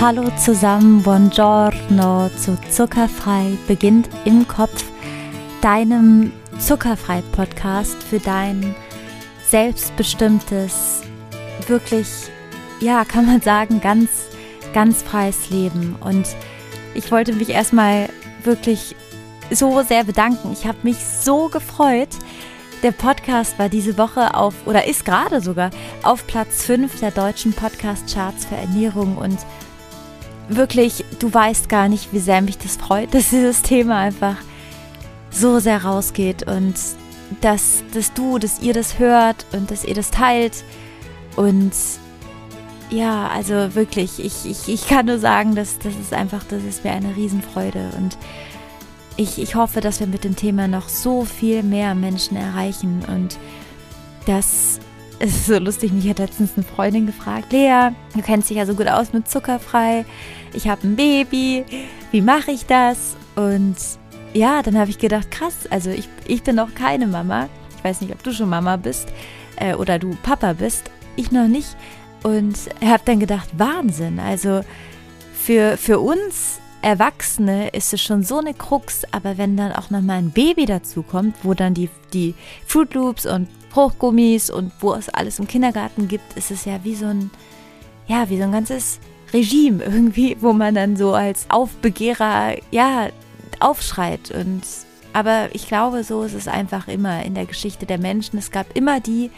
Hallo zusammen, buongiorno zu Zuckerfrei beginnt im Kopf, deinem Zuckerfrei-Podcast für dein selbstbestimmtes, wirklich, ja, kann man sagen, ganz, ganz freies Leben. Und ich wollte mich erstmal wirklich so sehr bedanken. Ich habe mich so gefreut. Der Podcast war diese Woche auf, oder ist gerade sogar, auf Platz 5 der deutschen Podcast-Charts für Ernährung und wirklich, du weißt gar nicht, wie sehr mich das freut, dass dieses Thema einfach so sehr rausgeht und dass, dass du, dass ihr das hört und dass ihr das teilt. Und ja, also wirklich, ich, ich, ich kann nur sagen, dass das ist einfach, das ist mir eine Riesenfreude. Und ich, ich hoffe, dass wir mit dem Thema noch so viel mehr Menschen erreichen und dass es ist so lustig, mich hat letztens eine Freundin gefragt, Lea, du kennst dich ja so gut aus mit zuckerfrei, ich habe ein Baby, wie mache ich das? Und ja, dann habe ich gedacht, krass, also ich, ich bin noch keine Mama. Ich weiß nicht, ob du schon Mama bist äh, oder du Papa bist. Ich noch nicht. Und habe dann gedacht, Wahnsinn. Also für, für uns Erwachsene ist es schon so eine Krux, aber wenn dann auch nochmal ein Baby dazu kommt, wo dann die, die Fruit Loops und Fruchtgummis und wo es alles im Kindergarten gibt, ist es ja wie so ein, ja, wie so ein ganzes Regime irgendwie, wo man dann so als Aufbegehrer, ja, aufschreit. Und aber ich glaube, so ist es einfach immer in der Geschichte der Menschen. Es gab immer die,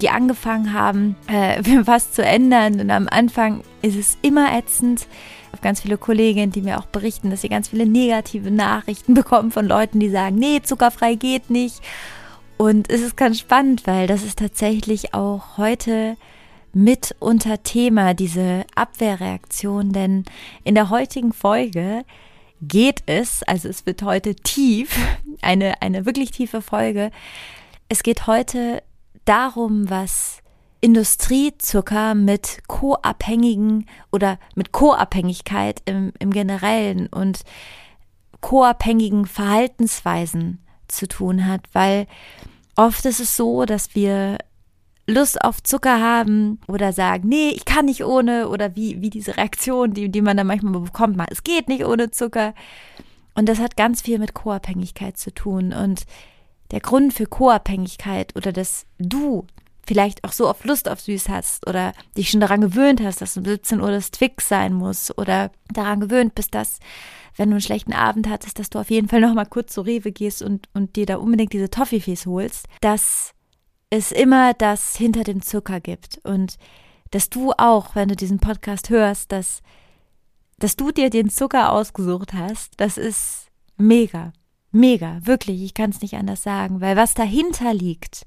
die angefangen haben, äh, was zu ändern. Und am Anfang ist es immer ätzend. Ich habe ganz viele Kolleginnen, die mir auch berichten, dass sie ganz viele negative Nachrichten bekommen von Leuten, die sagen, nee, zuckerfrei geht nicht. Und es ist ganz spannend, weil das ist tatsächlich auch heute mit unter Thema, diese Abwehrreaktion. Denn in der heutigen Folge geht es, also es wird heute tief, eine, eine wirklich tiefe Folge. Es geht heute darum, was Industriezucker mit Co-Abhängigen oder mit Co-Abhängigkeit im, im Generellen und co-abhängigen Verhaltensweisen zu tun hat, weil oft ist es so, dass wir Lust auf Zucker haben oder sagen, nee, ich kann nicht ohne oder wie, wie diese Reaktion, die, die man dann manchmal bekommt, mal, es geht nicht ohne Zucker. Und das hat ganz viel mit Co-Abhängigkeit zu tun. Und der Grund für Co-Abhängigkeit oder dass du vielleicht auch so oft Lust auf Süß hast oder dich schon daran gewöhnt hast, dass um 17 Uhr das Twix sein muss oder daran gewöhnt bist, dass wenn du einen schlechten Abend hattest, dass du auf jeden Fall noch mal kurz zu Rewe gehst und, und dir da unbedingt diese Toffifees holst, dass es immer das hinter dem Zucker gibt und dass du auch, wenn du diesen Podcast hörst, dass, dass du dir den Zucker ausgesucht hast, das ist mega, mega, wirklich, ich kann es nicht anders sagen, weil was dahinter liegt,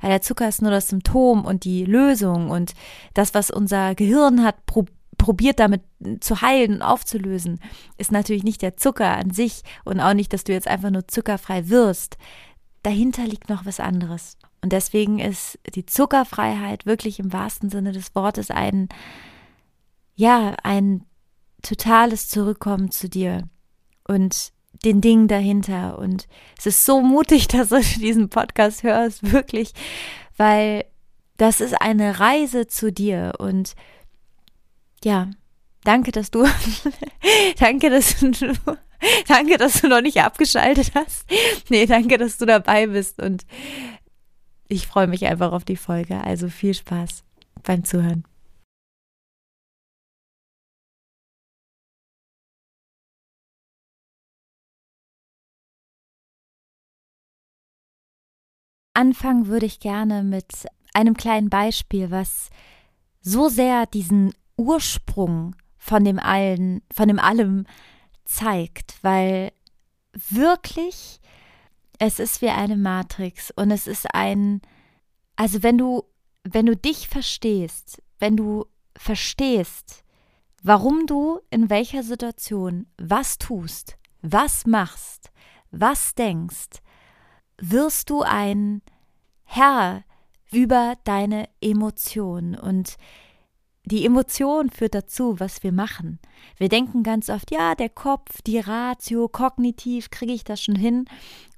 weil der Zucker ist nur das Symptom und die Lösung und das, was unser Gehirn hat pro probiert damit zu heilen und aufzulösen, ist natürlich nicht der Zucker an sich und auch nicht, dass du jetzt einfach nur zuckerfrei wirst. Dahinter liegt noch was anderes. Und deswegen ist die Zuckerfreiheit wirklich im wahrsten Sinne des Wortes ein, ja, ein totales Zurückkommen zu dir und den Dingen dahinter. Und es ist so mutig, dass du diesen Podcast hörst, wirklich, weil das ist eine Reise zu dir. Und ja, danke, dass du, danke, dass du, danke, dass du noch nicht abgeschaltet hast. Nee, danke, dass du dabei bist und ich freue mich einfach auf die Folge. Also viel Spaß beim Zuhören. Anfangen würde ich gerne mit einem kleinen Beispiel, was so sehr diesen Ursprung von dem allen, von dem allem zeigt, weil wirklich es ist wie eine Matrix und es ist ein, also wenn du, wenn du dich verstehst, wenn du verstehst, warum du in welcher Situation was tust, was machst, was denkst, wirst du ein Herr über deine Emotionen und die Emotion führt dazu, was wir machen. Wir denken ganz oft, ja, der Kopf, die Ratio, kognitiv kriege ich das schon hin.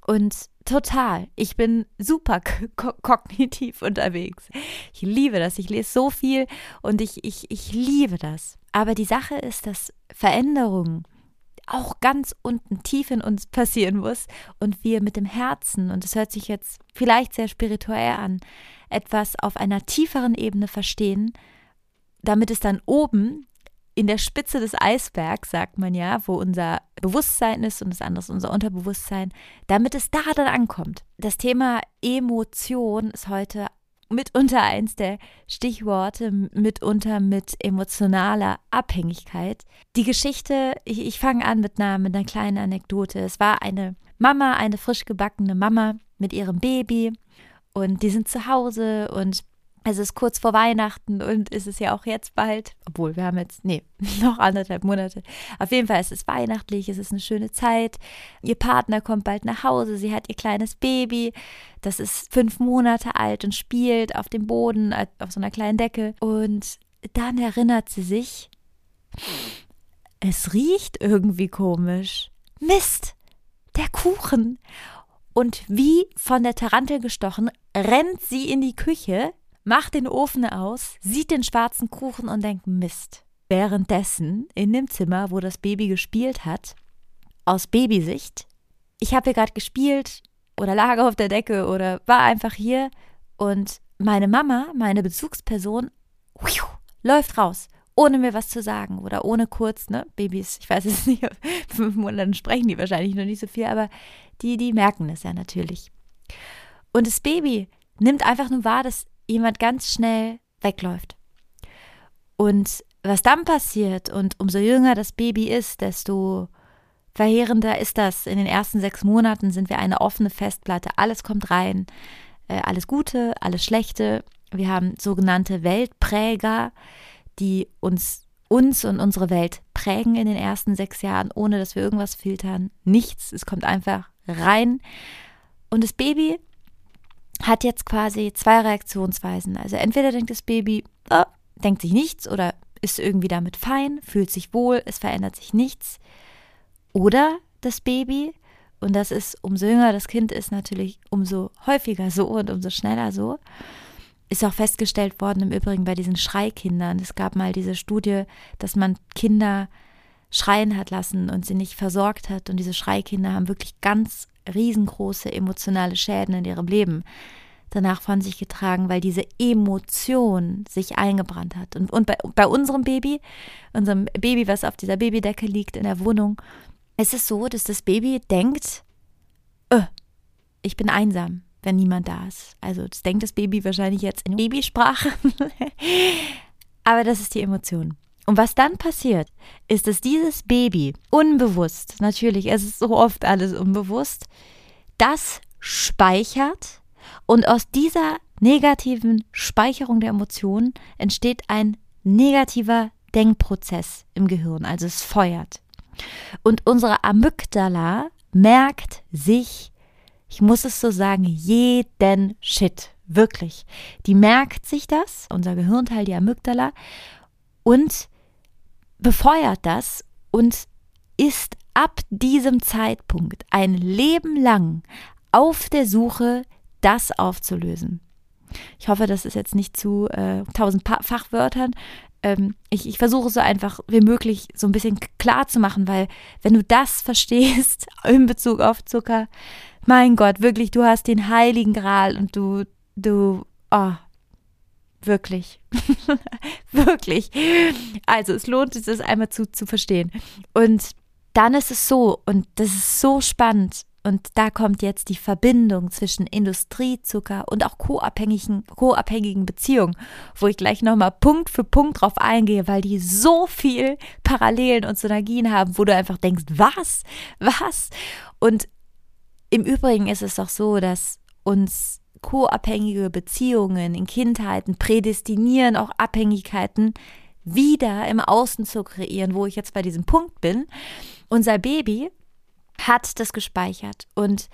Und total. Ich bin super kognitiv unterwegs. Ich liebe das. Ich lese so viel und ich, ich, ich liebe das. Aber die Sache ist, dass Veränderungen auch ganz unten tief in uns passieren muss und wir mit dem Herzen, und es hört sich jetzt vielleicht sehr spirituell an, etwas auf einer tieferen Ebene verstehen, damit es dann oben in der Spitze des Eisbergs, sagt man ja, wo unser Bewusstsein ist und das andere ist unser Unterbewusstsein, damit es da dann ankommt. Das Thema Emotion ist heute mitunter eins der Stichworte, mitunter mit emotionaler Abhängigkeit. Die Geschichte, ich, ich fange an mit einer, mit einer kleinen Anekdote. Es war eine Mama, eine frisch gebackene Mama mit ihrem Baby und die sind zu Hause und es ist kurz vor Weihnachten und ist es ja auch jetzt bald, obwohl wir haben jetzt, nee, noch anderthalb Monate. Auf jeden Fall ist es weihnachtlich, es ist eine schöne Zeit. Ihr Partner kommt bald nach Hause, sie hat ihr kleines Baby, das ist fünf Monate alt und spielt auf dem Boden, auf so einer kleinen Decke. Und dann erinnert sie sich, es riecht irgendwie komisch. Mist, der Kuchen. Und wie von der Tarantel gestochen, rennt sie in die Küche, macht den Ofen aus, sieht den schwarzen Kuchen und denkt Mist. Währenddessen in dem Zimmer, wo das Baby gespielt hat, aus Babysicht, ich habe hier gerade gespielt oder lag auf der Decke oder war einfach hier und meine Mama, meine Bezugsperson, läuft raus, ohne mir was zu sagen oder ohne kurz, ne, Babys, ich weiß jetzt nicht, fünf Monaten sprechen die wahrscheinlich noch nicht so viel, aber die, die merken es ja natürlich. Und das Baby nimmt einfach nur wahr, dass jemand ganz schnell wegläuft. Und was dann passiert und umso jünger das Baby ist, desto verheerender ist das. In den ersten sechs Monaten sind wir eine offene Festplatte. Alles kommt rein. Äh, alles Gute, alles Schlechte. Wir haben sogenannte Weltpräger, die uns, uns und unsere Welt prägen in den ersten sechs Jahren, ohne dass wir irgendwas filtern. Nichts. Es kommt einfach rein. Und das Baby hat jetzt quasi zwei Reaktionsweisen. Also entweder denkt das Baby, oh, denkt sich nichts oder ist irgendwie damit fein, fühlt sich wohl, es verändert sich nichts. Oder das Baby, und das ist, umso jünger das Kind ist, natürlich umso häufiger so und umso schneller so, ist auch festgestellt worden, im Übrigen bei diesen Schreikindern. Es gab mal diese Studie, dass man Kinder schreien hat lassen und sie nicht versorgt hat. Und diese Schreikinder haben wirklich ganz riesengroße emotionale Schäden in ihrem Leben danach von sich getragen, weil diese Emotion sich eingebrannt hat. Und, und bei, bei unserem Baby, unserem Baby, was auf dieser Babydecke liegt in der Wohnung, ist es so, dass das Baby denkt, öh, ich bin einsam, wenn niemand da ist. Also das denkt das Baby wahrscheinlich jetzt in Babysprache. Aber das ist die Emotion. Und was dann passiert, ist, dass dieses Baby unbewusst, natürlich, es ist so oft alles unbewusst, das speichert und aus dieser negativen Speicherung der Emotionen entsteht ein negativer Denkprozess im Gehirn, also es feuert. Und unsere Amygdala merkt sich, ich muss es so sagen, jeden Shit. Wirklich. Die merkt sich das, unser Gehirnteil, die Amygdala, und befeuert das und ist ab diesem Zeitpunkt ein Leben lang auf der Suche, das aufzulösen. Ich hoffe, das ist jetzt nicht zu äh, tausend Fachwörtern. Ähm, ich, ich versuche so einfach wie möglich so ein bisschen klar zu machen, weil wenn du das verstehst in Bezug auf Zucker, mein Gott, wirklich, du hast den heiligen Gral und du, du, oh, Wirklich. Wirklich. Also es lohnt sich, das einmal zu, zu verstehen. Und dann ist es so, und das ist so spannend, und da kommt jetzt die Verbindung zwischen Industriezucker und auch co-abhängigen, co-abhängigen Beziehungen, wo ich gleich nochmal Punkt für Punkt drauf eingehe, weil die so viel Parallelen und Synergien haben, wo du einfach denkst, was? Was? Und im Übrigen ist es doch so, dass uns co-abhängige Beziehungen in Kindheiten prädestinieren auch Abhängigkeiten wieder im Außen zu kreieren, wo ich jetzt bei diesem Punkt bin. Unser Baby hat das gespeichert und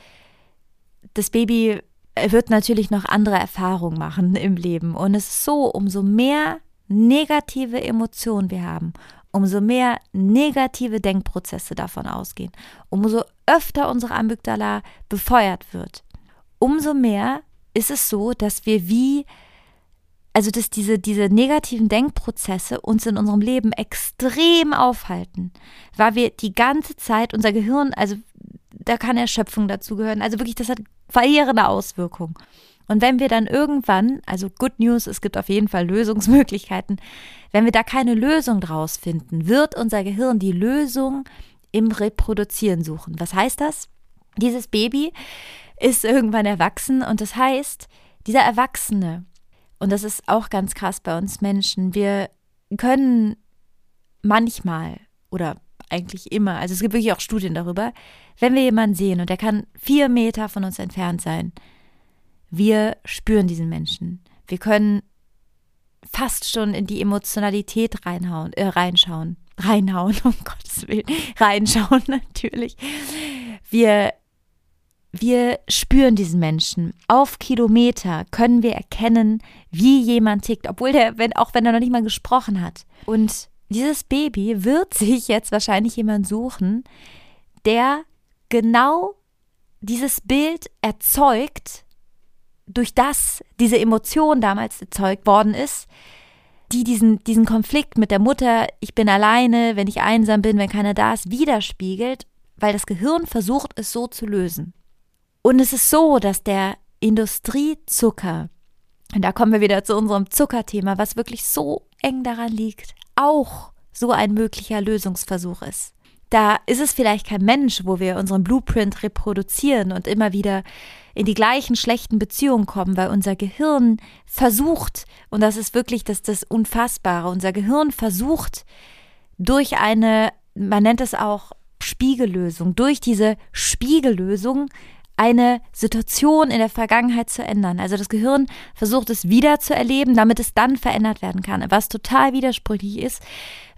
das Baby wird natürlich noch andere Erfahrungen machen im Leben und es ist so, umso mehr negative Emotionen wir haben, umso mehr negative Denkprozesse davon ausgehen, umso öfter unsere Amygdala befeuert wird, umso mehr ist es so, dass wir wie, also dass diese, diese negativen Denkprozesse uns in unserem Leben extrem aufhalten, weil wir die ganze Zeit unser Gehirn, also da kann Erschöpfung dazugehören, also wirklich, das hat verheerende Auswirkungen. Und wenn wir dann irgendwann, also Good News, es gibt auf jeden Fall Lösungsmöglichkeiten, wenn wir da keine Lösung draus finden, wird unser Gehirn die Lösung im Reproduzieren suchen. Was heißt das? Dieses Baby ist irgendwann erwachsen und das heißt, dieser Erwachsene, und das ist auch ganz krass bei uns Menschen, wir können manchmal oder eigentlich immer, also es gibt wirklich auch Studien darüber, wenn wir jemanden sehen und der kann vier Meter von uns entfernt sein, wir spüren diesen Menschen. Wir können fast schon in die Emotionalität reinhauen, äh, reinschauen. Reinhauen, um Gottes Willen. Reinschauen, natürlich. Wir wir spüren diesen Menschen. Auf Kilometer können wir erkennen, wie jemand tickt, obwohl der, wenn, auch wenn er noch nicht mal gesprochen hat. Und dieses Baby wird sich jetzt wahrscheinlich jemand suchen, der genau dieses Bild erzeugt, durch das diese Emotion damals erzeugt worden ist, die diesen, diesen Konflikt mit der Mutter, ich bin alleine, wenn ich einsam bin, wenn keiner da ist, widerspiegelt, weil das Gehirn versucht, es so zu lösen. Und es ist so, dass der Industriezucker, und da kommen wir wieder zu unserem Zuckerthema, was wirklich so eng daran liegt, auch so ein möglicher Lösungsversuch ist. Da ist es vielleicht kein Mensch, wo wir unseren Blueprint reproduzieren und immer wieder in die gleichen schlechten Beziehungen kommen, weil unser Gehirn versucht, und das ist wirklich das, das Unfassbare, unser Gehirn versucht durch eine, man nennt es auch Spiegellösung, durch diese Spiegellösung eine Situation in der Vergangenheit zu ändern. Also das Gehirn versucht es wieder zu erleben, damit es dann verändert werden kann. Was total widersprüchlich ist,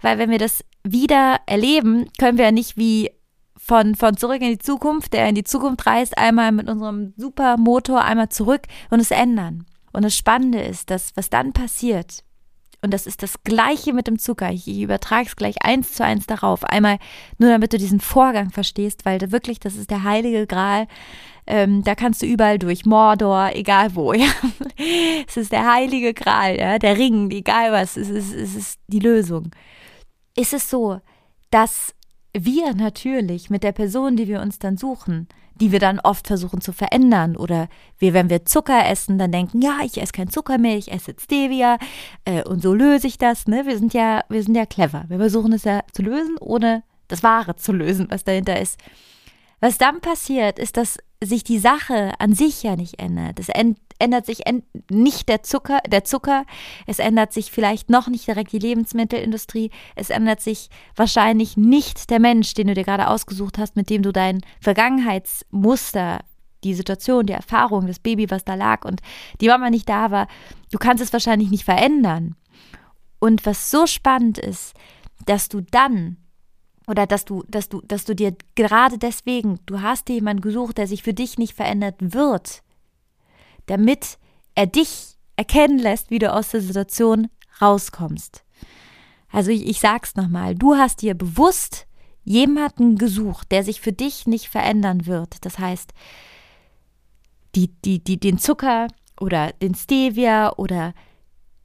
weil wenn wir das wieder erleben, können wir ja nicht wie von, von zurück in die Zukunft, der in die Zukunft reist, einmal mit unserem Supermotor einmal zurück und es ändern. Und das Spannende ist, dass was dann passiert, und das ist das Gleiche mit dem Zucker. Ich, übertrage es gleich eins zu eins darauf. Einmal nur, damit du diesen Vorgang verstehst, weil wirklich, das ist der heilige Gral. Ähm, da kannst du überall durch, Mordor, egal wo. Ja. Es ist der heilige Gral, ja, der Ring, egal was. Es ist, es ist die Lösung. Ist es so, dass wir natürlich mit der Person, die wir uns dann suchen, die wir dann oft versuchen zu verändern. Oder wir, wenn wir Zucker essen, dann denken, ja, ich esse kein Zucker mehr, ich esse Stevia äh, und so löse ich das. Ne? Wir sind ja, wir sind ja clever. Wir versuchen es ja zu lösen, ohne das Wahre zu lösen, was dahinter ist. Was dann passiert, ist, dass sich die Sache an sich ja nicht ändert. Es ändert sich nicht der Zucker, der Zucker, es ändert sich vielleicht noch nicht direkt die Lebensmittelindustrie, es ändert sich wahrscheinlich nicht der Mensch, den du dir gerade ausgesucht hast, mit dem du dein Vergangenheitsmuster, die Situation, die Erfahrung, das Baby, was da lag und die Mama nicht da war, du kannst es wahrscheinlich nicht verändern. Und was so spannend ist, dass du dann oder dass du, dass du, dass du dir gerade deswegen, du hast dir jemanden gesucht, der sich für dich nicht verändert wird, damit er dich erkennen lässt, wie du aus der Situation rauskommst. Also ich, ich sag's nochmal, du hast dir bewusst jemanden gesucht, der sich für dich nicht verändern wird. Das heißt, die, die, die, den Zucker oder den Stevia oder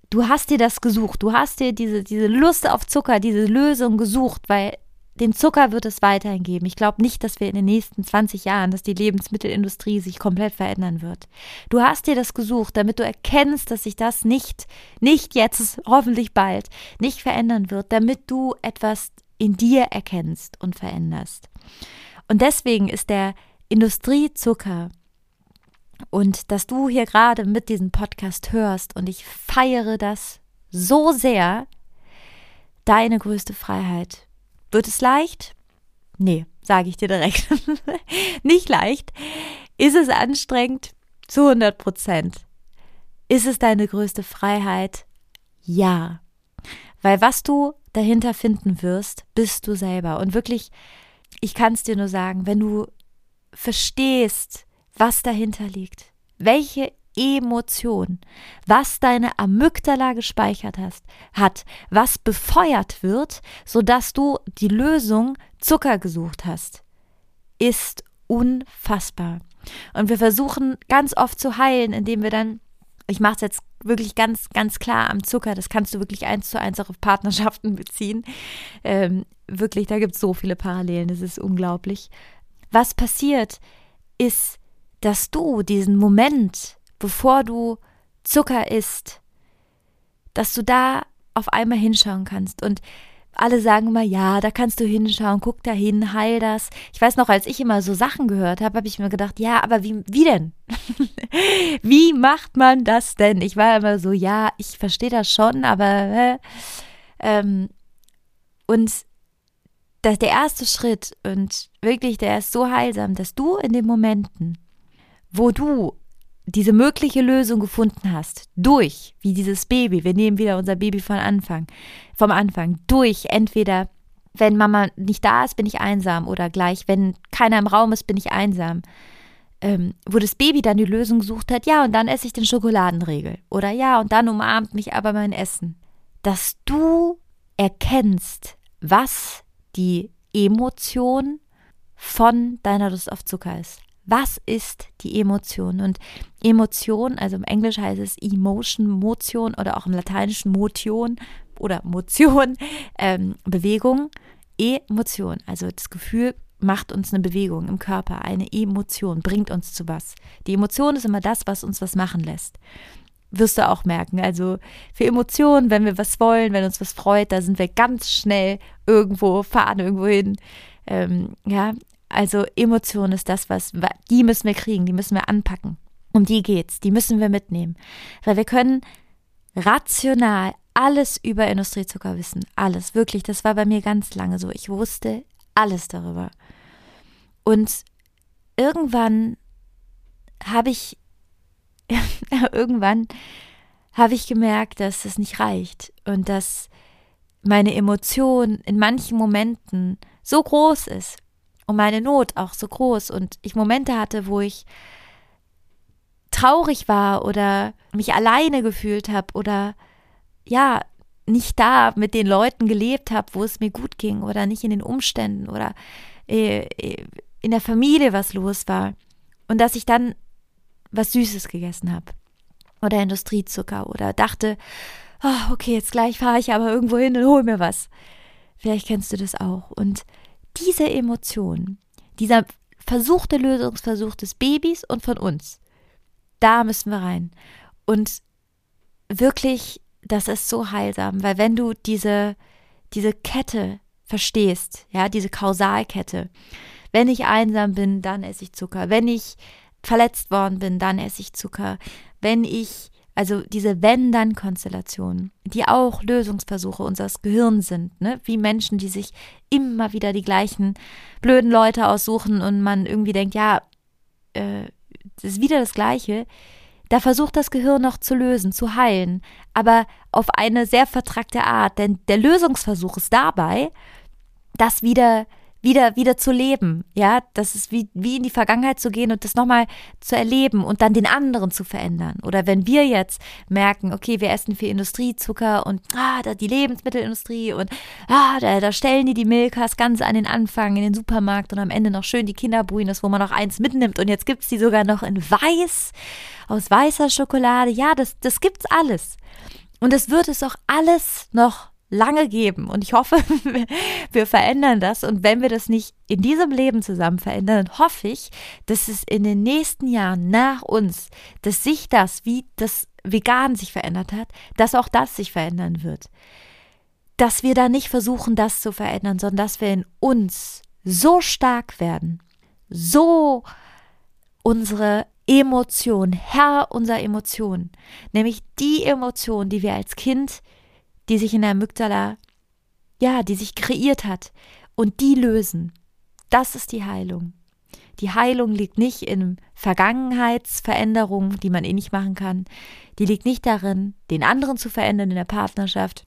du hast dir das gesucht, du hast dir diese, diese Lust auf Zucker, diese Lösung gesucht, weil den Zucker wird es weiterhin geben. Ich glaube nicht, dass wir in den nächsten 20 Jahren, dass die Lebensmittelindustrie sich komplett verändern wird. Du hast dir das gesucht, damit du erkennst, dass sich das nicht, nicht jetzt, hoffentlich bald, nicht verändern wird, damit du etwas in dir erkennst und veränderst. Und deswegen ist der Industriezucker und dass du hier gerade mit diesem Podcast hörst und ich feiere das so sehr, deine größte Freiheit wird es leicht? Nee, sage ich dir direkt. Nicht leicht. Ist es anstrengend? Zu 100 Prozent. Ist es deine größte Freiheit? Ja. Weil was du dahinter finden wirst, bist du selber. Und wirklich, ich kann es dir nur sagen, wenn du verstehst, was dahinter liegt, welche Emotion, was deine Amygdala gespeichert hast, hat, was befeuert wird, sodass du die Lösung Zucker gesucht hast, ist unfassbar. Und wir versuchen ganz oft zu heilen, indem wir dann, ich mache es jetzt wirklich ganz, ganz klar am Zucker, das kannst du wirklich eins zu eins auch auf Partnerschaften beziehen. Ähm, wirklich, da gibt es so viele Parallelen, das ist unglaublich. Was passiert, ist, dass du diesen Moment, bevor du Zucker isst, dass du da auf einmal hinschauen kannst. Und alle sagen immer, ja, da kannst du hinschauen, guck da hin, heil das. Ich weiß noch, als ich immer so Sachen gehört habe, habe ich mir gedacht, ja, aber wie, wie denn? wie macht man das denn? Ich war immer so, ja, ich verstehe das schon, aber äh, ähm, und das, der erste Schritt und wirklich, der ist so heilsam, dass du in den Momenten, wo du diese mögliche Lösung gefunden hast, durch, wie dieses Baby, wir nehmen wieder unser Baby von Anfang, vom Anfang, durch entweder, wenn Mama nicht da ist, bin ich einsam oder gleich, wenn keiner im Raum ist, bin ich einsam, ähm, wo das Baby dann die Lösung gesucht hat, ja, und dann esse ich den Schokoladenregel oder ja, und dann umarmt mich aber mein Essen, dass du erkennst, was die Emotion von deiner Lust auf Zucker ist. Was ist die Emotion? Und Emotion, also im Englisch heißt es Emotion, Motion oder auch im Lateinischen Motion oder Motion, ähm, Bewegung, Emotion. Also das Gefühl macht uns eine Bewegung im Körper, eine Emotion, bringt uns zu was. Die Emotion ist immer das, was uns was machen lässt. Wirst du auch merken. Also für Emotionen, wenn wir was wollen, wenn uns was freut, da sind wir ganz schnell irgendwo, fahren irgendwo hin. Ähm, ja, also Emotion ist das, was, die müssen wir kriegen, die müssen wir anpacken. Um die geht's, die müssen wir mitnehmen. Weil wir können rational alles über Industriezucker wissen. Alles, wirklich. Das war bei mir ganz lange so. Ich wusste alles darüber. Und irgendwann habe ich, irgendwann habe ich gemerkt, dass es nicht reicht und dass meine Emotion in manchen Momenten so groß ist, und meine Not auch so groß und ich Momente hatte, wo ich traurig war oder mich alleine gefühlt habe oder ja, nicht da mit den Leuten gelebt habe, wo es mir gut ging oder nicht in den Umständen oder äh, äh, in der Familie was los war und dass ich dann was Süßes gegessen habe oder Industriezucker oder dachte, oh, okay, jetzt gleich fahre ich aber irgendwo hin und hol mir was. Vielleicht kennst du das auch und diese Emotion, dieser versuchte Lösungsversuch des Babys und von uns, da müssen wir rein. Und wirklich, das ist so heilsam, weil wenn du diese, diese Kette verstehst, ja, diese Kausalkette, wenn ich einsam bin, dann esse ich Zucker. Wenn ich verletzt worden bin, dann esse ich Zucker. Wenn ich also diese Wenn-Dann-Konstellationen, die auch Lösungsversuche unseres Gehirns sind, ne? wie Menschen, die sich immer wieder die gleichen blöden Leute aussuchen und man irgendwie denkt, ja, äh, das ist wieder das Gleiche. Da versucht das Gehirn noch zu lösen, zu heilen, aber auf eine sehr vertrackte Art. Denn der Lösungsversuch ist dabei, das wieder wieder, wieder zu leben. Ja, das ist wie, wie in die Vergangenheit zu gehen und das nochmal zu erleben und dann den anderen zu verändern. Oder wenn wir jetzt merken, okay, wir essen viel Industriezucker und ah, da die Lebensmittelindustrie und ah, da, da stellen die die Milkas ganz an den Anfang in den Supermarkt und am Ende noch schön die Kinderbuenos, wo man noch eins mitnimmt und jetzt gibt's die sogar noch in weiß, aus weißer Schokolade. Ja, das, das gibt's alles. Und es wird es auch alles noch lange geben. Und ich hoffe, wir verändern das. Und wenn wir das nicht in diesem Leben zusammen verändern, hoffe ich, dass es in den nächsten Jahren nach uns, dass sich das, wie das Vegan sich verändert hat, dass auch das sich verändern wird. Dass wir da nicht versuchen, das zu verändern, sondern dass wir in uns so stark werden, so unsere Emotion, Herr unserer Emotionen, nämlich die Emotion, die wir als Kind die sich in der Amygdala, ja, die sich kreiert hat und die lösen. Das ist die Heilung. Die Heilung liegt nicht in Vergangenheitsveränderungen, die man eh nicht machen kann. Die liegt nicht darin, den anderen zu verändern in der Partnerschaft.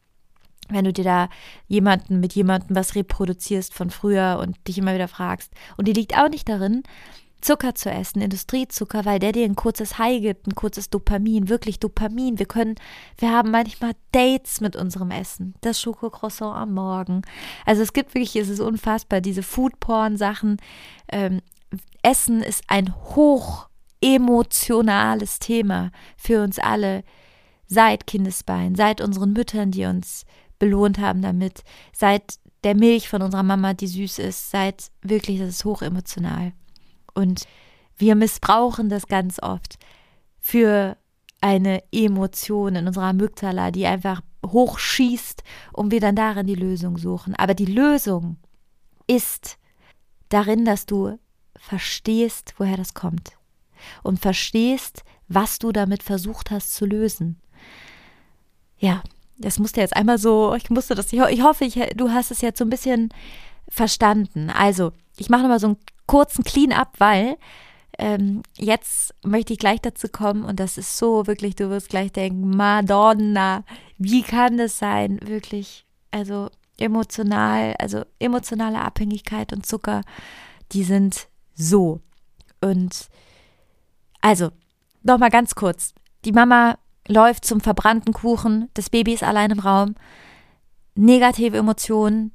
Wenn du dir da jemanden mit jemandem was reproduzierst von früher und dich immer wieder fragst. Und die liegt auch nicht darin, Zucker zu essen, Industriezucker, weil der dir ein kurzes High gibt, ein kurzes Dopamin, wirklich Dopamin. Wir können, wir haben manchmal Dates mit unserem Essen. Das Schokocroissant am Morgen. Also es gibt wirklich, es ist unfassbar, diese Foodporn-Sachen. Ähm, Essen ist ein hoch emotionales Thema für uns alle seit Kindesbein, seit unseren Müttern, die uns belohnt haben damit, seit der Milch von unserer Mama, die süß ist, seit wirklich, das ist hochemotional. Und wir missbrauchen das ganz oft für eine Emotion in unserer Amygdala, die einfach hochschießt und wir dann darin die Lösung suchen. Aber die Lösung ist darin, dass du verstehst, woher das kommt und verstehst, was du damit versucht hast zu lösen. Ja, das musste jetzt einmal so, ich musste das, ich hoffe, ich, du hast es jetzt so ein bisschen verstanden. Also, ich mache nochmal so einen kurzen Clean-up, weil ähm, jetzt möchte ich gleich dazu kommen und das ist so wirklich, du wirst gleich denken, Madonna, wie kann das sein? Wirklich, also emotional, also emotionale Abhängigkeit und Zucker, die sind so. Und also, nochmal ganz kurz. Die Mama läuft zum verbrannten Kuchen, das Baby ist allein im Raum. Negative Emotionen,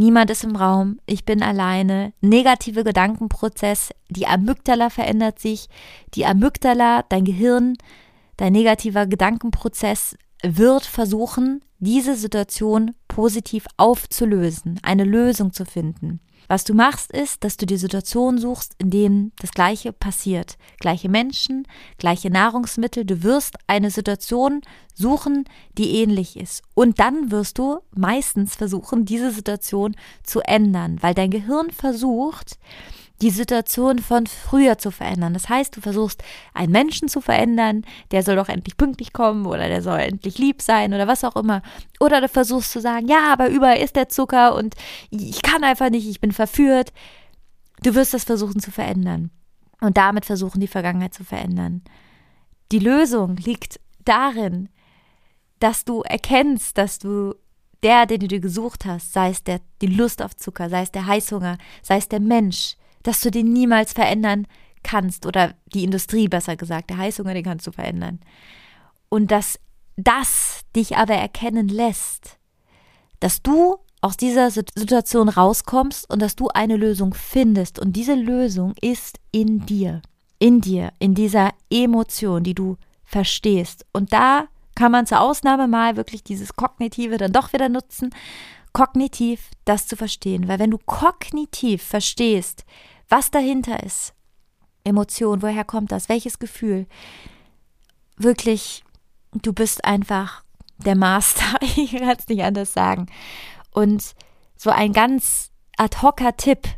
niemand ist im Raum, ich bin alleine. Negative Gedankenprozess, die Amygdala verändert sich. Die Amygdala, dein Gehirn, dein negativer Gedankenprozess wird versuchen, diese Situation positiv aufzulösen, eine Lösung zu finden. Was du machst, ist, dass du die Situation suchst, in denen das Gleiche passiert. Gleiche Menschen, gleiche Nahrungsmittel. Du wirst eine Situation suchen, die ähnlich ist. Und dann wirst du meistens versuchen, diese Situation zu ändern, weil dein Gehirn versucht, die Situation von früher zu verändern. Das heißt, du versuchst einen Menschen zu verändern, der soll doch endlich pünktlich kommen oder der soll endlich lieb sein oder was auch immer. Oder du versuchst zu sagen, ja, aber überall ist der Zucker und ich kann einfach nicht, ich bin verführt. Du wirst das versuchen zu verändern und damit versuchen, die Vergangenheit zu verändern. Die Lösung liegt darin, dass du erkennst, dass du der, den du dir gesucht hast, sei es der, die Lust auf Zucker, sei es der Heißhunger, sei es der Mensch, dass du den niemals verändern kannst oder die Industrie besser gesagt, der Heißhunger, den kannst du verändern. Und dass das dich aber erkennen lässt, dass du aus dieser Situation rauskommst und dass du eine Lösung findest. Und diese Lösung ist in dir, in dir, in dieser Emotion, die du verstehst. Und da kann man zur Ausnahme mal wirklich dieses Kognitive dann doch wieder nutzen, kognitiv das zu verstehen. Weil wenn du kognitiv verstehst, was dahinter ist. Emotion, woher kommt das? Welches Gefühl? Wirklich, du bist einfach der Master. Ich kann es nicht anders sagen. Und so ein ganz ad hocer Tipp.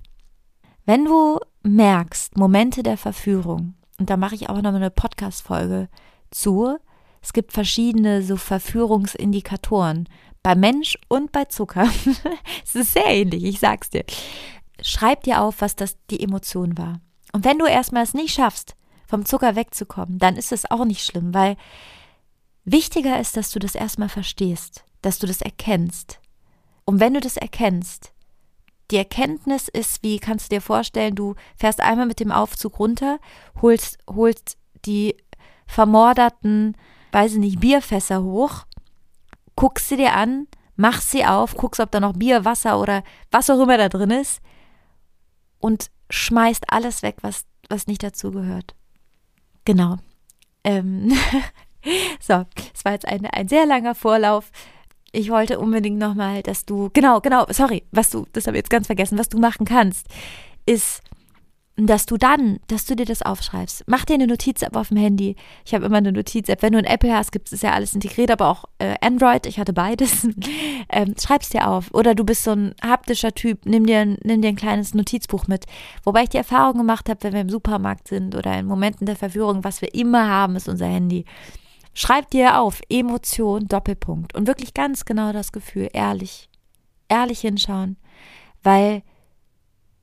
Wenn du merkst, Momente der Verführung, und da mache ich auch noch eine Podcast-Folge zu, es gibt verschiedene so Verführungsindikatoren bei Mensch und bei Zucker. es ist sehr ähnlich, ich sag's dir schreib dir auf, was das die Emotion war. Und wenn du erstmal es nicht schaffst, vom Zucker wegzukommen, dann ist es auch nicht schlimm, weil wichtiger ist, dass du das erstmal verstehst, dass du das erkennst. Und wenn du das erkennst, die Erkenntnis ist, wie kannst du dir vorstellen, du fährst einmal mit dem Aufzug runter, holst, holst die vermorderten, weiß ich nicht, Bierfässer hoch, guckst sie dir an, machst sie auf, guckst, ob da noch Bier, Wasser oder was auch immer da drin ist und schmeißt alles weg, was, was nicht dazugehört. Genau. Ähm so, es war jetzt ein, ein sehr langer Vorlauf. Ich wollte unbedingt nochmal, dass du, genau, genau, sorry, was du, das habe ich jetzt ganz vergessen, was du machen kannst, ist dass du dann, dass du dir das aufschreibst. Mach dir eine Notiz-App auf dem Handy. Ich habe immer eine Notiz-App. Wenn du ein Apple hast, gibt es ja alles integriert, aber auch äh, Android. Ich hatte beides. ähm, schreib's dir auf. Oder du bist so ein haptischer Typ. Nimm dir, nimm dir ein kleines Notizbuch mit. Wobei ich die Erfahrung gemacht habe, wenn wir im Supermarkt sind oder in Momenten der Verführung, was wir immer haben, ist unser Handy. Schreib dir auf Emotion, Doppelpunkt. Und wirklich ganz genau das Gefühl. Ehrlich. Ehrlich hinschauen. Weil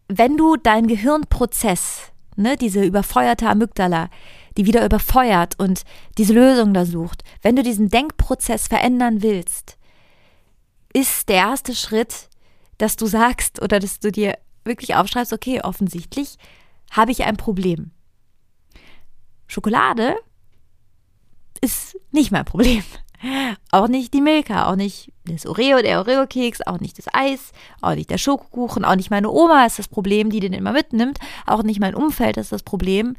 wenn du deinen Gehirnprozess, ne, diese überfeuerte Amygdala, die wieder überfeuert und diese Lösung da sucht, wenn du diesen Denkprozess verändern willst, ist der erste Schritt, dass du sagst oder dass du dir wirklich aufschreibst, okay, offensichtlich habe ich ein Problem. Schokolade ist nicht mein Problem. Auch nicht die Milka, auch nicht das Oreo, der Oreo-Keks, auch nicht das Eis, auch nicht der Schokokuchen, auch nicht meine Oma ist das Problem, die den immer mitnimmt, auch nicht mein Umfeld ist das Problem.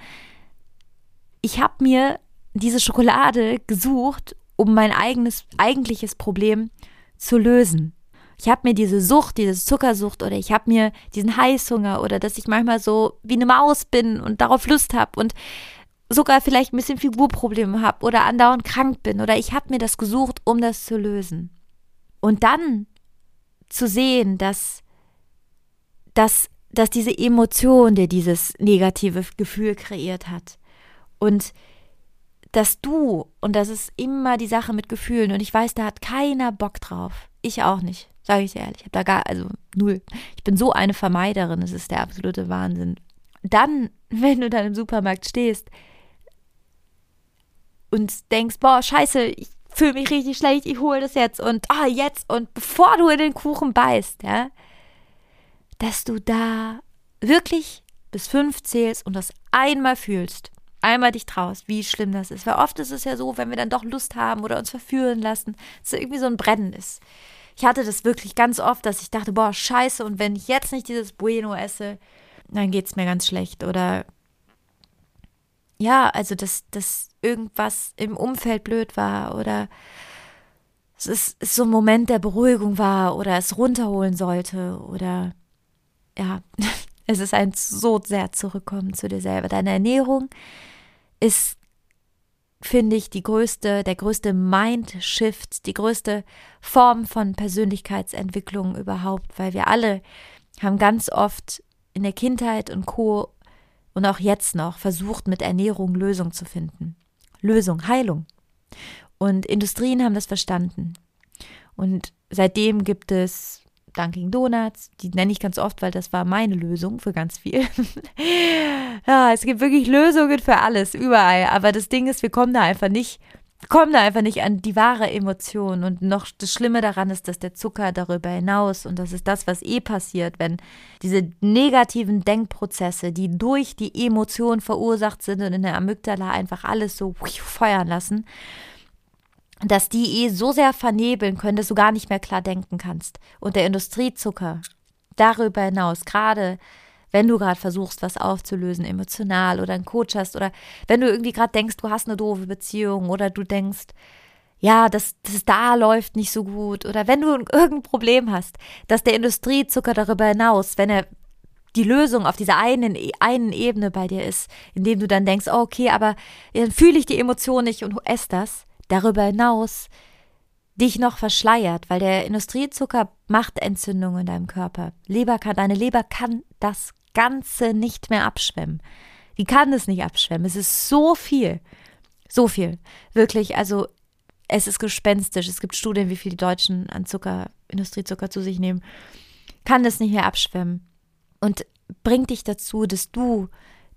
Ich habe mir diese Schokolade gesucht, um mein eigenes, eigentliches Problem zu lösen. Ich habe mir diese Sucht, diese Zuckersucht oder ich habe mir diesen Heißhunger oder dass ich manchmal so wie eine Maus bin und darauf Lust habe und sogar vielleicht ein bisschen Figurprobleme habe oder andauernd krank bin oder ich habe mir das gesucht, um das zu lösen. Und dann zu sehen, dass, dass, dass diese Emotion, die dieses negative Gefühl kreiert hat und dass du, und das ist immer die Sache mit Gefühlen, und ich weiß, da hat keiner Bock drauf. Ich auch nicht, sage ich dir ehrlich. Ich habe da gar, also null. Ich bin so eine Vermeiderin, es ist der absolute Wahnsinn. Dann, wenn du dann im Supermarkt stehst, und denkst, boah, scheiße, ich fühle mich richtig schlecht, ich hole das jetzt und ah, jetzt und bevor du in den Kuchen beißt, ja, dass du da wirklich bis fünf zählst und das einmal fühlst, einmal dich traust, wie schlimm das ist. Weil oft ist es ja so, wenn wir dann doch Lust haben oder uns verführen lassen, dass irgendwie so ein Brennen ist. Ich hatte das wirklich ganz oft, dass ich dachte, boah, scheiße, und wenn ich jetzt nicht dieses Bueno esse, dann geht es mir ganz schlecht. Oder ja, also dass, dass irgendwas im Umfeld blöd war oder es ist, es so ein Moment der Beruhigung war oder es runterholen sollte oder ja, es ist ein so sehr Zurückkommen zu dir selber. Deine Ernährung ist, finde ich, die größte, der größte Mind-Shift, die größte Form von Persönlichkeitsentwicklung überhaupt, weil wir alle haben ganz oft in der Kindheit und Co und auch jetzt noch versucht, mit Ernährung Lösung zu finden. Lösung, Heilung. Und Industrien haben das verstanden. Und seitdem gibt es Dunkin' Donuts, die nenne ich ganz oft, weil das war meine Lösung für ganz viel. ja, es gibt wirklich Lösungen für alles, überall. Aber das Ding ist, wir kommen da einfach nicht kommen da einfach nicht an die wahre Emotion. Und noch das Schlimme daran ist, dass der Zucker darüber hinaus, und das ist das, was eh passiert, wenn diese negativen Denkprozesse, die durch die Emotion verursacht sind und in der Amygdala einfach alles so feuern lassen, dass die eh so sehr vernebeln können, dass du gar nicht mehr klar denken kannst. Und der Industriezucker darüber hinaus, gerade wenn du gerade versuchst, was aufzulösen, emotional oder einen Coach hast oder wenn du irgendwie gerade denkst, du hast eine doofe Beziehung oder du denkst, ja, das, das da läuft nicht so gut oder wenn du irgendein Problem hast, dass der Industriezucker darüber hinaus, wenn er die Lösung auf dieser einen, einen Ebene bei dir ist, indem du dann denkst, oh, okay, aber dann fühle ich die Emotion nicht und esse das, darüber hinaus dich noch verschleiert, weil der Industriezucker macht Entzündungen in deinem Körper. Leber kann, deine Leber kann das Ganze nicht mehr abschwemmen. Die kann es nicht abschwemmen. Es ist so viel. So viel. Wirklich, also es ist gespenstisch. Es gibt Studien, wie viel die Deutschen an Zucker, Industriezucker zu sich nehmen. Kann das nicht mehr abschwemmen. Und bringt dich dazu, dass du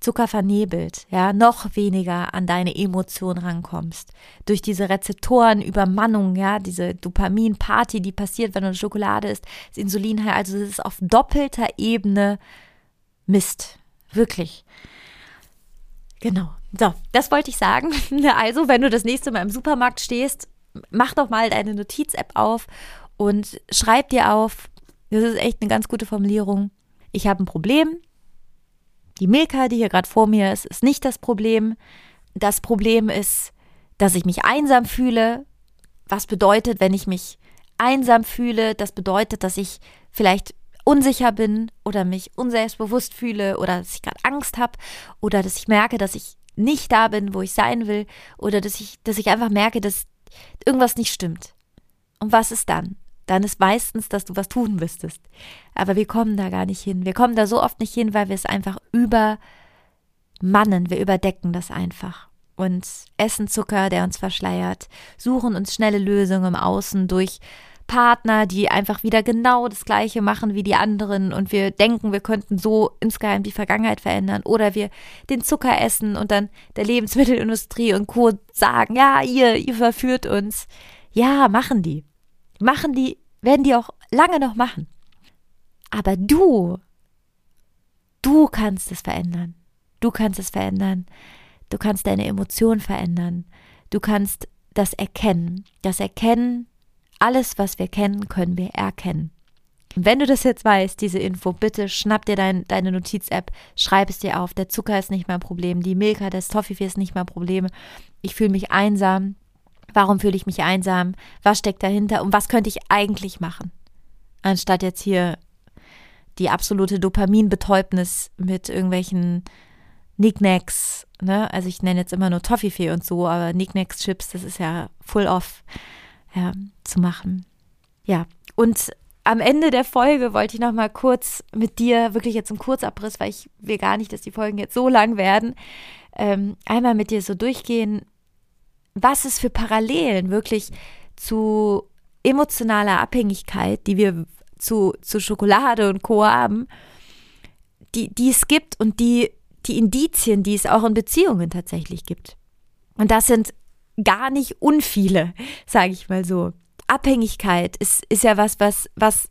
Zucker vernebelt, ja, noch weniger an deine Emotionen rankommst. Durch diese Rezeptorenübermannung, ja, diese Dopamin-Party, die passiert, wenn du Schokolade isst, das Insulin, also es ist auf doppelter Ebene Mist. Wirklich. Genau. So, das wollte ich sagen. Also, wenn du das nächste Mal im Supermarkt stehst, mach doch mal deine Notiz-App auf und schreib dir auf, das ist echt eine ganz gute Formulierung. Ich habe ein Problem. Die Milka, die hier gerade vor mir ist, ist nicht das Problem. Das Problem ist, dass ich mich einsam fühle. Was bedeutet, wenn ich mich einsam fühle? Das bedeutet, dass ich vielleicht unsicher bin oder mich unselbstbewusst fühle oder dass ich gerade Angst habe oder dass ich merke, dass ich nicht da bin, wo ich sein will oder dass ich, dass ich einfach merke, dass irgendwas nicht stimmt. Und was ist dann? Dann ist meistens, dass du was tun müsstest. Aber wir kommen da gar nicht hin. Wir kommen da so oft nicht hin, weil wir es einfach übermannen. Wir überdecken das einfach. Und essen Zucker, der uns verschleiert, suchen uns schnelle Lösungen im Außen durch Partner, die einfach wieder genau das Gleiche machen wie die anderen und wir denken, wir könnten so insgeheim die Vergangenheit verändern oder wir den Zucker essen und dann der Lebensmittelindustrie und Co. sagen, ja, ihr, ihr verführt uns. Ja, machen die. Machen die, werden die auch lange noch machen. Aber du, du kannst es verändern. Du kannst es verändern. Du kannst deine Emotionen verändern. Du kannst das erkennen. Das Erkennen, alles, was wir kennen, können wir erkennen. wenn du das jetzt weißt, diese Info, bitte schnapp dir dein, deine Notiz-App, schreib es dir auf. Der Zucker ist nicht mein Problem, die Milka, das Toffifee ist nicht mein Problem. Ich fühle mich einsam. Warum fühle ich mich einsam? Was steckt dahinter? Und was könnte ich eigentlich machen? Anstatt jetzt hier die absolute Dopaminbetäubnis mit irgendwelchen Nicknacks, ne? Also ich nenne jetzt immer nur Toffifee und so, aber Nicknacks Chips, das ist ja full off ja, zu machen. Ja, und am Ende der Folge wollte ich noch mal kurz mit dir, wirklich jetzt im Kurzabriss, weil ich will gar nicht, dass die Folgen jetzt so lang werden, ähm, einmal mit dir so durchgehen, was es für Parallelen wirklich zu emotionaler Abhängigkeit, die wir zu, zu Schokolade und Co. haben, die, die es gibt und die die Indizien, die es auch in Beziehungen tatsächlich gibt. Und das sind gar nicht unviele, sage ich mal so. Abhängigkeit ist, ist ja was, was, was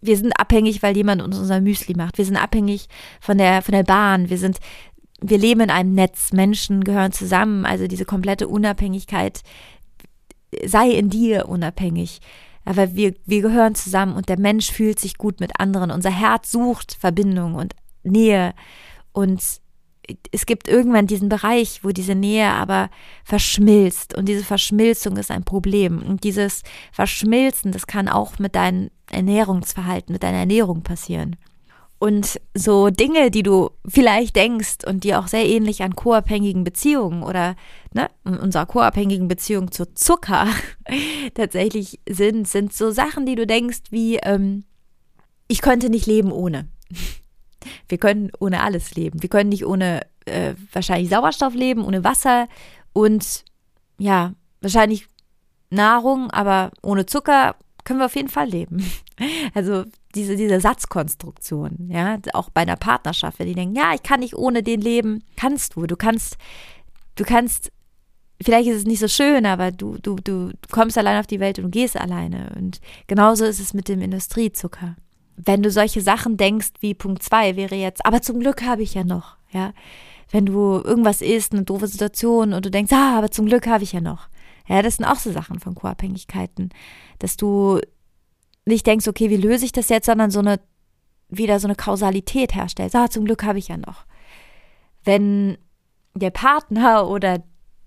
wir sind abhängig, weil jemand uns unser Müsli macht. Wir sind abhängig von der, von der Bahn. Wir sind, wir leben in einem Netz. Menschen gehören zusammen. Also diese komplette Unabhängigkeit sei in dir unabhängig. Aber wir, wir gehören zusammen und der Mensch fühlt sich gut mit anderen. Unser Herz sucht Verbindung und Nähe. Und es gibt irgendwann diesen Bereich, wo diese Nähe aber verschmilzt. Und diese Verschmilzung ist ein Problem. Und dieses Verschmilzen, das kann auch mit deinem Ernährungsverhalten, mit deiner Ernährung passieren. Und so Dinge, die du vielleicht denkst und die auch sehr ähnlich an co-abhängigen Beziehungen oder ne, unserer co-abhängigen Beziehung zu Zucker tatsächlich sind, sind so Sachen, die du denkst wie, ähm, ich könnte nicht leben ohne. Wir können ohne alles leben. Wir können nicht ohne äh, wahrscheinlich Sauerstoff leben, ohne Wasser und ja, wahrscheinlich Nahrung, aber ohne Zucker können wir auf jeden Fall leben. Also diese, diese Satzkonstruktion, ja, auch bei einer Partnerschaft, wenn die denken, ja, ich kann nicht ohne den leben, kannst du. Du kannst, du kannst, vielleicht ist es nicht so schön, aber du, du, du kommst allein auf die Welt und du gehst alleine. Und genauso ist es mit dem Industriezucker wenn du solche Sachen denkst wie Punkt 2 wäre jetzt, aber zum Glück habe ich ja noch, ja. Wenn du irgendwas isst, eine doofe Situation und du denkst, ah, aber zum Glück habe ich ja noch. Ja, das sind auch so Sachen von Co-Abhängigkeiten, dass du nicht denkst, okay, wie löse ich das jetzt, sondern so eine, wieder so eine Kausalität herstellst. Ah, zum Glück habe ich ja noch. Wenn der Partner oder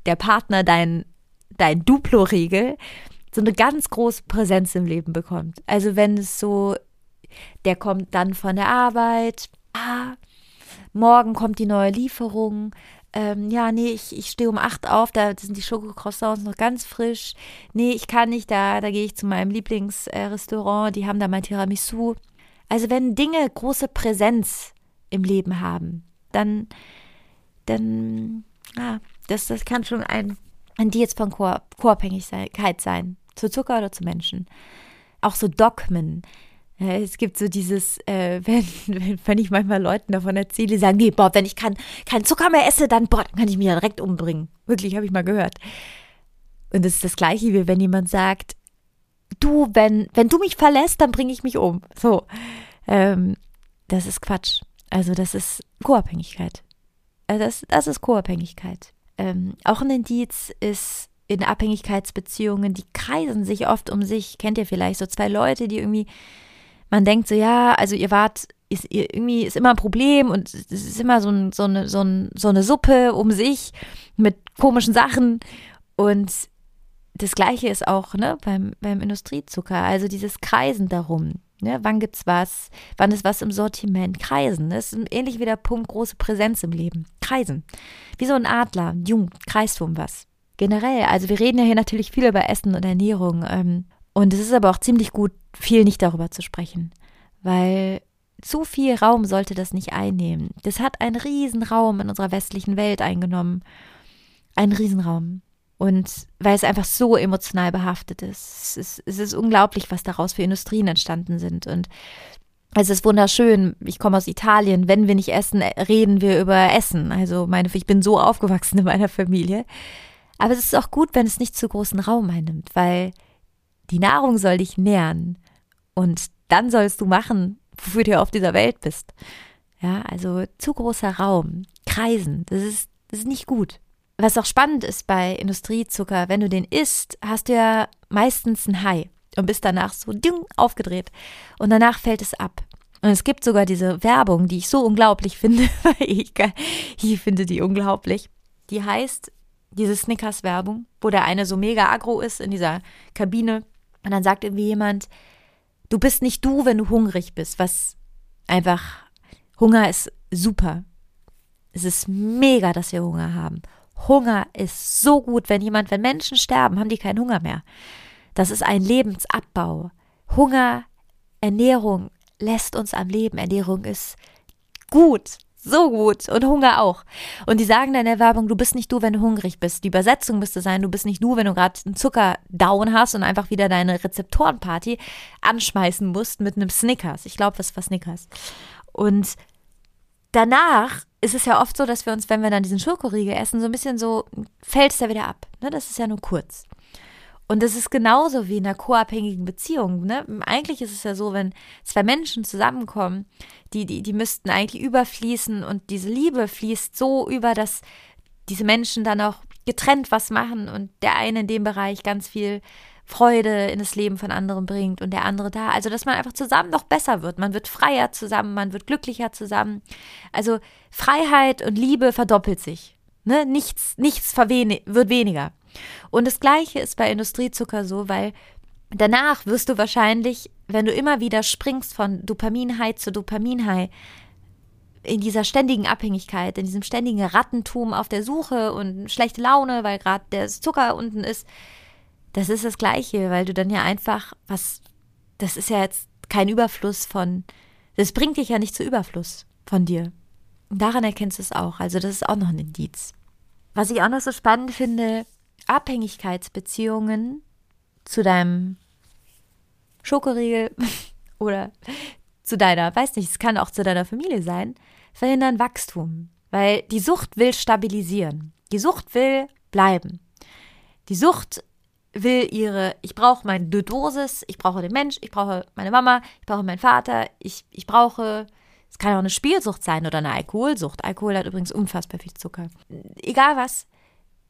der Partner dein, dein Duplo-Riegel so eine ganz große Präsenz im Leben bekommt. Also wenn es so der kommt dann von der Arbeit. Ah, morgen kommt die neue Lieferung. Ähm, ja, nee, ich, ich stehe um acht auf, da sind die Schokocroissants noch ganz frisch. Nee, ich kann nicht, da, da gehe ich zu meinem Lieblingsrestaurant, die haben da mein Tiramisu. Also wenn Dinge große Präsenz im Leben haben, dann, dann, ah, das, das kann schon ein, ein Dienst von Co-Abhängigkeit sein, zu Zucker oder zu Menschen. Auch so Dogmen, es gibt so dieses, äh, wenn, wenn ich manchmal Leuten davon erzähle, die sagen, nee, boah, wenn ich kein, kein Zucker mehr esse, dann, boah, dann kann ich mich ja direkt umbringen. Wirklich, habe ich mal gehört. Und das ist das Gleiche, wie wenn jemand sagt, du, wenn, wenn du mich verlässt, dann bringe ich mich um. So. Ähm, das ist Quatsch. Also das ist Co-Abhängigkeit. Also das, das ist Co-Abhängigkeit. Ähm, auch ein Indiz ist in Abhängigkeitsbeziehungen, die kreisen sich oft um sich. Kennt ihr vielleicht so zwei Leute, die irgendwie man denkt so, ja, also ihr wart, ist, ihr, irgendwie ist immer ein Problem und es ist immer so, ein, so, eine, so, ein, so eine Suppe um sich mit komischen Sachen. Und das Gleiche ist auch ne, beim, beim Industriezucker, also dieses Kreisen darum. Ne, wann gibt's was? Wann ist was im Sortiment? Kreisen. Das ist ähnlich wie der Punkt große Präsenz im Leben. Kreisen. Wie so ein Adler. Jung, kreist um was. Generell, also wir reden ja hier natürlich viel über Essen und Ernährung. Ähm, und es ist aber auch ziemlich gut, viel nicht darüber zu sprechen, weil zu viel Raum sollte das nicht einnehmen. Das hat einen Riesenraum in unserer westlichen Welt eingenommen. Einen Riesenraum. Und weil es einfach so emotional behaftet ist. Es ist, es ist unglaublich, was daraus für Industrien entstanden sind. Und es ist wunderschön. Ich komme aus Italien. Wenn wir nicht essen, reden wir über Essen. Also meine, ich bin so aufgewachsen in meiner Familie. Aber es ist auch gut, wenn es nicht zu großen Raum einnimmt, weil die Nahrung soll dich nähren. Und dann sollst du machen, wofür du auf dieser Welt bist. Ja, also zu großer Raum kreisen. Das ist, das ist nicht gut. Was auch spannend ist bei Industriezucker, wenn du den isst, hast du ja meistens ein High und bist danach so ding aufgedreht und danach fällt es ab. Und es gibt sogar diese Werbung, die ich so unglaublich finde, ich, ich finde die unglaublich. Die heißt, diese Snickers-Werbung, wo der eine so mega aggro ist in dieser Kabine und dann sagt irgendwie jemand, du bist nicht du, wenn du hungrig bist, was einfach, Hunger ist super. Es ist mega, dass wir Hunger haben. Hunger ist so gut, wenn jemand, wenn Menschen sterben, haben die keinen Hunger mehr. Das ist ein Lebensabbau. Hunger, Ernährung lässt uns am Leben. Ernährung ist gut, so gut und Hunger auch. Und die sagen dann in der Werbung, du bist nicht du, wenn du hungrig bist. Die Übersetzung müsste sein, du bist nicht du, wenn du gerade einen Zucker-Down hast und einfach wieder deine Rezeptorenparty anschmeißen musst mit einem Snickers. Ich glaube, das war Snickers. Und danach ist es ja oft so, dass wir uns, wenn wir dann diesen Schokoriegel essen, so ein bisschen so, fällt es da wieder ab. Ne? Das ist ja nur kurz. Und das ist genauso wie in einer co-abhängigen Beziehung. Ne? Eigentlich ist es ja so, wenn zwei Menschen zusammenkommen, die, die, die müssten eigentlich überfließen und diese Liebe fließt so über, dass diese Menschen dann auch getrennt was machen und der eine in dem Bereich ganz viel Freude in das Leben von anderen bringt und der andere da. Also, dass man einfach zusammen noch besser wird. Man wird freier zusammen, man wird glücklicher zusammen. Also, Freiheit und Liebe verdoppelt sich. Ne? Nichts, nichts wird weniger. Und das Gleiche ist bei Industriezucker so, weil danach wirst du wahrscheinlich, wenn du immer wieder springst von Dopamin-High zu Dopamin-High, in dieser ständigen Abhängigkeit, in diesem ständigen Rattentum auf der Suche und schlechte Laune, weil gerade der Zucker unten ist, das ist das Gleiche, weil du dann ja einfach, was, das ist ja jetzt kein Überfluss von, das bringt dich ja nicht zu Überfluss von dir. Und daran erkennst du es auch. Also das ist auch noch ein Indiz. Was ich auch noch so spannend finde, Abhängigkeitsbeziehungen zu deinem Schokoriegel oder zu deiner, weiß nicht, es kann auch zu deiner Familie sein, verhindern Wachstum. Weil die Sucht will stabilisieren. Die Sucht will bleiben. Die Sucht will ihre, ich brauche meine Dosis, ich brauche den Mensch, ich brauche meine Mama, ich brauche meinen Vater, ich, ich brauche, es kann auch eine Spielsucht sein oder eine Alkoholsucht. Alkohol hat übrigens unfassbar viel Zucker. Egal was,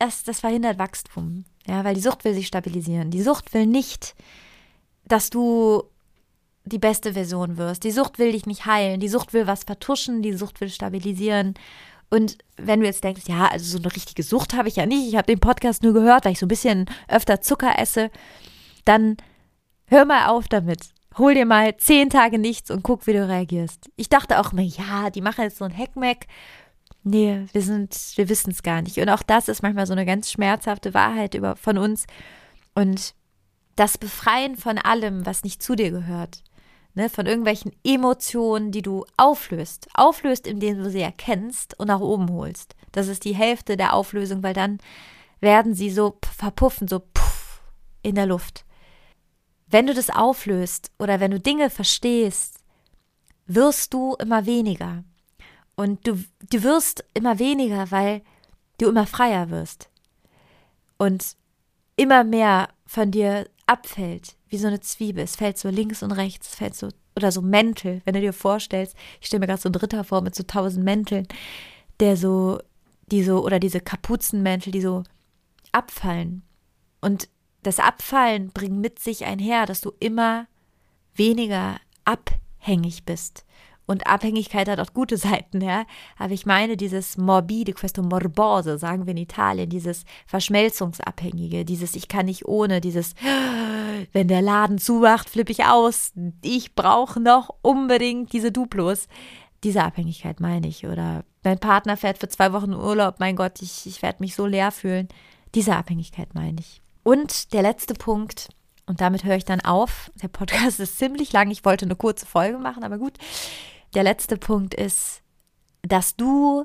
das, das verhindert Wachstum. Ja, weil die Sucht will sich stabilisieren. Die Sucht will nicht, dass du die beste Version wirst. Die Sucht will dich nicht heilen. Die Sucht will was vertuschen. Die Sucht will stabilisieren. Und wenn du jetzt denkst, ja, also so eine richtige Sucht habe ich ja nicht. Ich habe den Podcast nur gehört, weil ich so ein bisschen öfter Zucker esse. Dann hör mal auf damit. Hol dir mal zehn Tage nichts und guck, wie du reagierst. Ich dachte auch immer, ja, die machen jetzt so ein Hackmack Nee, wir sind, wir wissen es gar nicht. Und auch das ist manchmal so eine ganz schmerzhafte Wahrheit über, von uns. Und das Befreien von allem, was nicht zu dir gehört, ne, von irgendwelchen Emotionen, die du auflöst, auflöst, indem du sie erkennst und nach oben holst. Das ist die Hälfte der Auflösung, weil dann werden sie so verpuffen, so puff in der Luft. Wenn du das auflöst oder wenn du Dinge verstehst, wirst du immer weniger. Und du, du wirst immer weniger, weil du immer freier wirst. Und immer mehr von dir abfällt, wie so eine Zwiebel. Es fällt so links und rechts, es fällt so, oder so Mäntel, wenn du dir vorstellst, ich stelle mir gerade so einen Dritter vor mit so tausend Mänteln, der so, die so, oder diese Kapuzenmäntel, die so abfallen. Und das Abfallen bringt mit sich einher, dass du immer weniger abhängig bist. Und Abhängigkeit hat auch gute Seiten, ja. Aber ich meine dieses morbide, questo morboso, sagen wir in Italien, dieses Verschmelzungsabhängige, dieses ich kann nicht ohne, dieses wenn der Laden zumacht, flippe ich aus. Ich brauche noch unbedingt diese Duplos. Diese Abhängigkeit meine ich. Oder mein Partner fährt für zwei Wochen Urlaub, mein Gott, ich, ich werde mich so leer fühlen. Diese Abhängigkeit meine ich. Und der letzte Punkt, und damit höre ich dann auf. Der Podcast ist ziemlich lang. Ich wollte eine kurze Folge machen, aber gut der letzte Punkt ist, dass du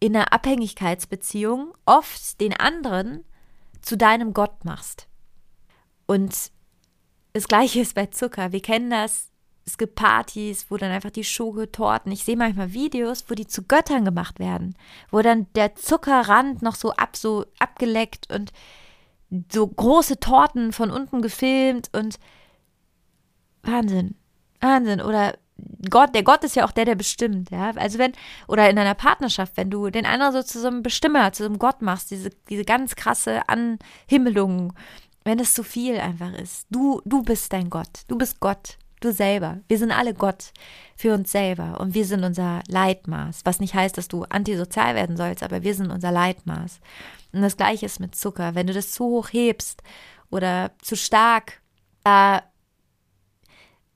in einer Abhängigkeitsbeziehung oft den anderen zu deinem Gott machst. Und das gleiche ist bei Zucker. Wir kennen das. Es gibt Partys, wo dann einfach die Schokotorten, ich sehe manchmal Videos, wo die zu Göttern gemacht werden, wo dann der Zuckerrand noch so ab so abgeleckt und so große Torten von unten gefilmt und Wahnsinn. Wahnsinn. Oder Gott, der Gott ist ja auch der, der bestimmt, ja. Also wenn, oder in einer Partnerschaft, wenn du den anderen so zu so einem Bestimmer, zu so einem Gott machst, diese, diese ganz krasse Anhimmelung, wenn es zu viel einfach ist. Du, du bist dein Gott. Du bist Gott. Du selber. Wir sind alle Gott für uns selber und wir sind unser Leitmaß. Was nicht heißt, dass du antisozial werden sollst, aber wir sind unser Leitmaß. Und das gleiche ist mit Zucker. Wenn du das zu hoch hebst oder zu stark, da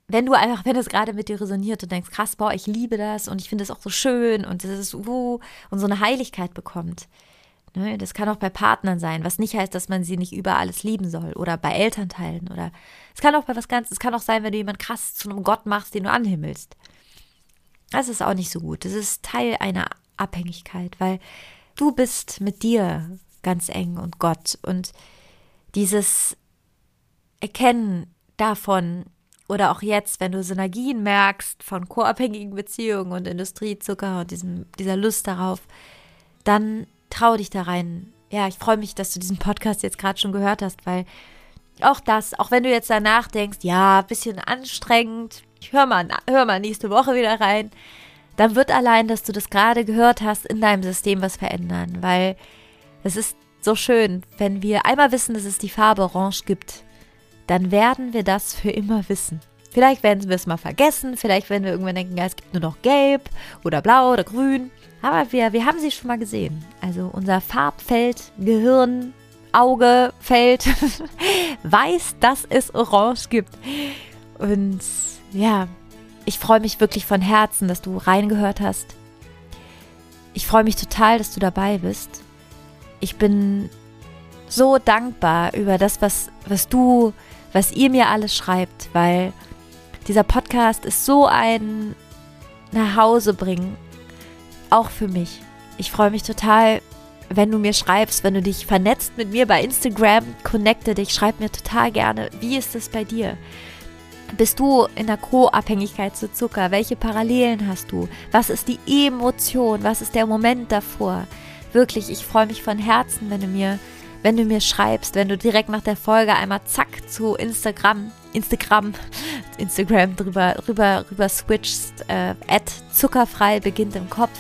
wenn du einfach, wenn es gerade mit dir resoniert und denkst, krass, boah, ich liebe das und ich finde es auch so schön und das ist uh, und so eine Heiligkeit bekommt. Ne? Das kann auch bei Partnern sein, was nicht heißt, dass man sie nicht über alles lieben soll oder bei Elternteilen oder es kann auch bei was ganz, es kann auch sein, wenn du jemanden krass zu einem Gott machst, den du anhimmelst. Das ist auch nicht so gut. Das ist Teil einer Abhängigkeit, weil du bist mit dir ganz eng und Gott und dieses Erkennen davon, oder auch jetzt, wenn du Synergien merkst von co-abhängigen Beziehungen und Industriezucker und diesem, dieser Lust darauf, dann trau dich da rein. Ja, ich freue mich, dass du diesen Podcast jetzt gerade schon gehört hast, weil auch das, auch wenn du jetzt danach denkst, ja, bisschen anstrengend, ich hör mal, hör mal nächste Woche wieder rein, dann wird allein, dass du das gerade gehört hast, in deinem System was verändern, weil es ist so schön, wenn wir einmal wissen, dass es die Farbe Orange gibt, dann werden wir das für immer wissen. Vielleicht werden wir es mal vergessen, vielleicht werden wir irgendwann denken, ja, es gibt nur noch gelb oder blau oder grün. Aber wir, wir haben sie schon mal gesehen. Also unser Farbfeld, Gehirn, Auge, Feld weiß, dass es Orange gibt. Und ja, ich freue mich wirklich von Herzen, dass du reingehört hast. Ich freue mich total, dass du dabei bist. Ich bin so dankbar über das, was, was du was ihr mir alles schreibt, weil dieser Podcast ist so ein Nachhausebringen, auch für mich. Ich freue mich total, wenn du mir schreibst, wenn du dich vernetzt mit mir bei Instagram, connecte dich, schreib mir total gerne, wie ist es bei dir? Bist du in der Co-Abhängigkeit zu Zucker? Welche Parallelen hast du? Was ist die Emotion? Was ist der Moment davor? Wirklich, ich freue mich von Herzen, wenn du mir wenn du mir schreibst, wenn du direkt nach der Folge einmal zack zu Instagram, Instagram, Instagram drüber, rüber, rüber switchst, äh, zuckerfrei beginnt im Kopf.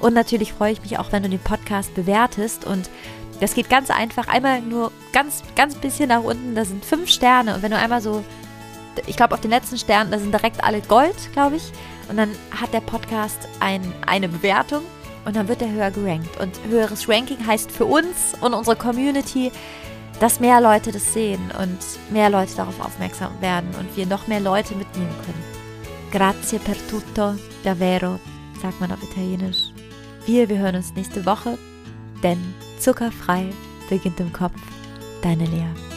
Und natürlich freue ich mich auch, wenn du den Podcast bewertest und das geht ganz einfach. Einmal nur ganz, ganz bisschen nach unten. Da sind fünf Sterne. Und wenn du einmal so, ich glaube, auf den letzten Sternen, da sind direkt alle Gold, glaube ich. Und dann hat der Podcast ein, eine Bewertung und dann wird er höher gerankt. Und höheres Ranking heißt für uns und unsere Community, dass mehr Leute das sehen und mehr Leute darauf aufmerksam werden und wir noch mehr Leute mitnehmen können. Grazie per tutto, davvero, sagt man auf Italienisch. Wir, wir hören uns nächste Woche, denn zuckerfrei beginnt im Kopf. Deine Lea.